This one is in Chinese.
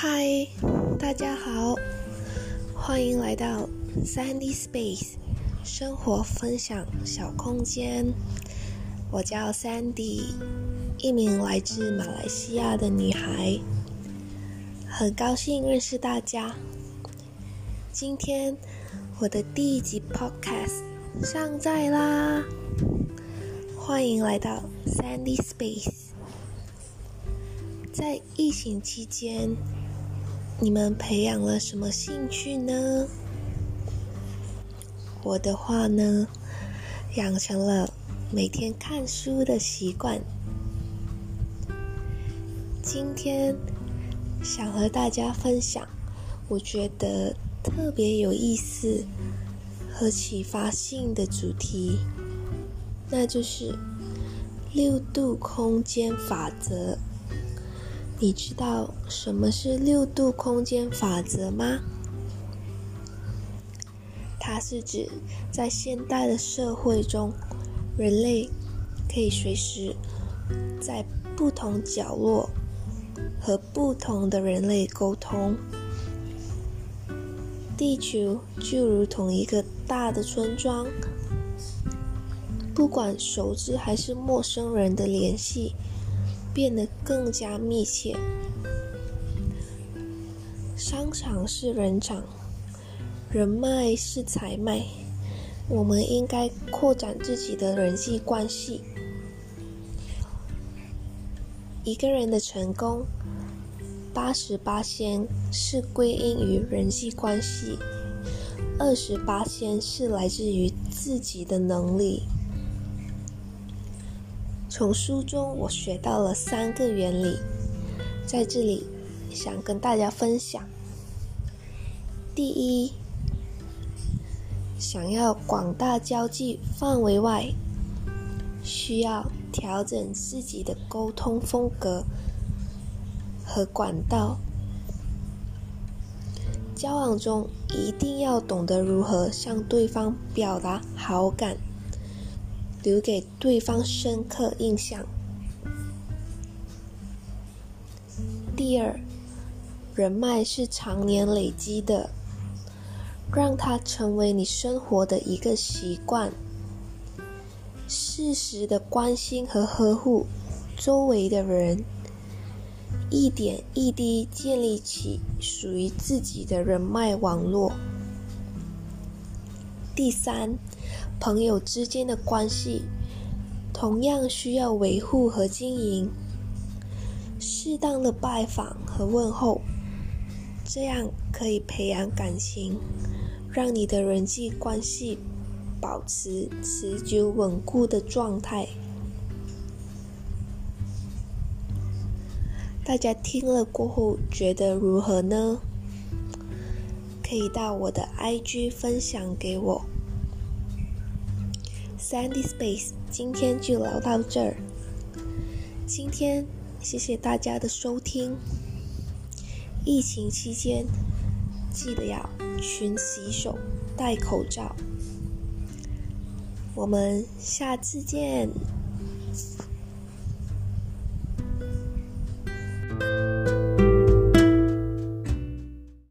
嗨，大家好，欢迎来到 Sandy Space 生活分享小空间。我叫 Sandy，一名来自马来西亚的女孩，很高兴认识大家。今天我的第一集 Podcast 上载啦，欢迎来到 Sandy Space。在疫情期间。你们培养了什么兴趣呢？我的话呢，养成了每天看书的习惯。今天想和大家分享，我觉得特别有意思和启发性的主题，那就是六度空间法则。你知道什么是六度空间法则吗？它是指在现代的社会中，人类可以随时在不同角落和不同的人类沟通。地球就如同一个大的村庄，不管熟知还是陌生人的联系。变得更加密切。商场是人场，人脉是财脉。我们应该扩展自己的人际关系。一个人的成功，八十八先是归因于人际关系，二十八先是来自于自己的能力。从书中我学到了三个原理，在这里想跟大家分享。第一，想要广大交际范围外，需要调整自己的沟通风格和管道。交往中一定要懂得如何向对方表达好感。留给对方深刻印象。第二，人脉是常年累积的，让它成为你生活的一个习惯。适时的关心和呵护周围的人，一点一滴建立起属于自己的人脉网络。第三。朋友之间的关系同样需要维护和经营，适当的拜访和问候，这样可以培养感情，让你的人际关系保持持久稳固的状态。大家听了过后觉得如何呢？可以到我的 IG 分享给我。Sandy Space，今天就聊到这儿。今天谢谢大家的收听。疫情期间，记得要勤洗手、戴口罩。我们下次见。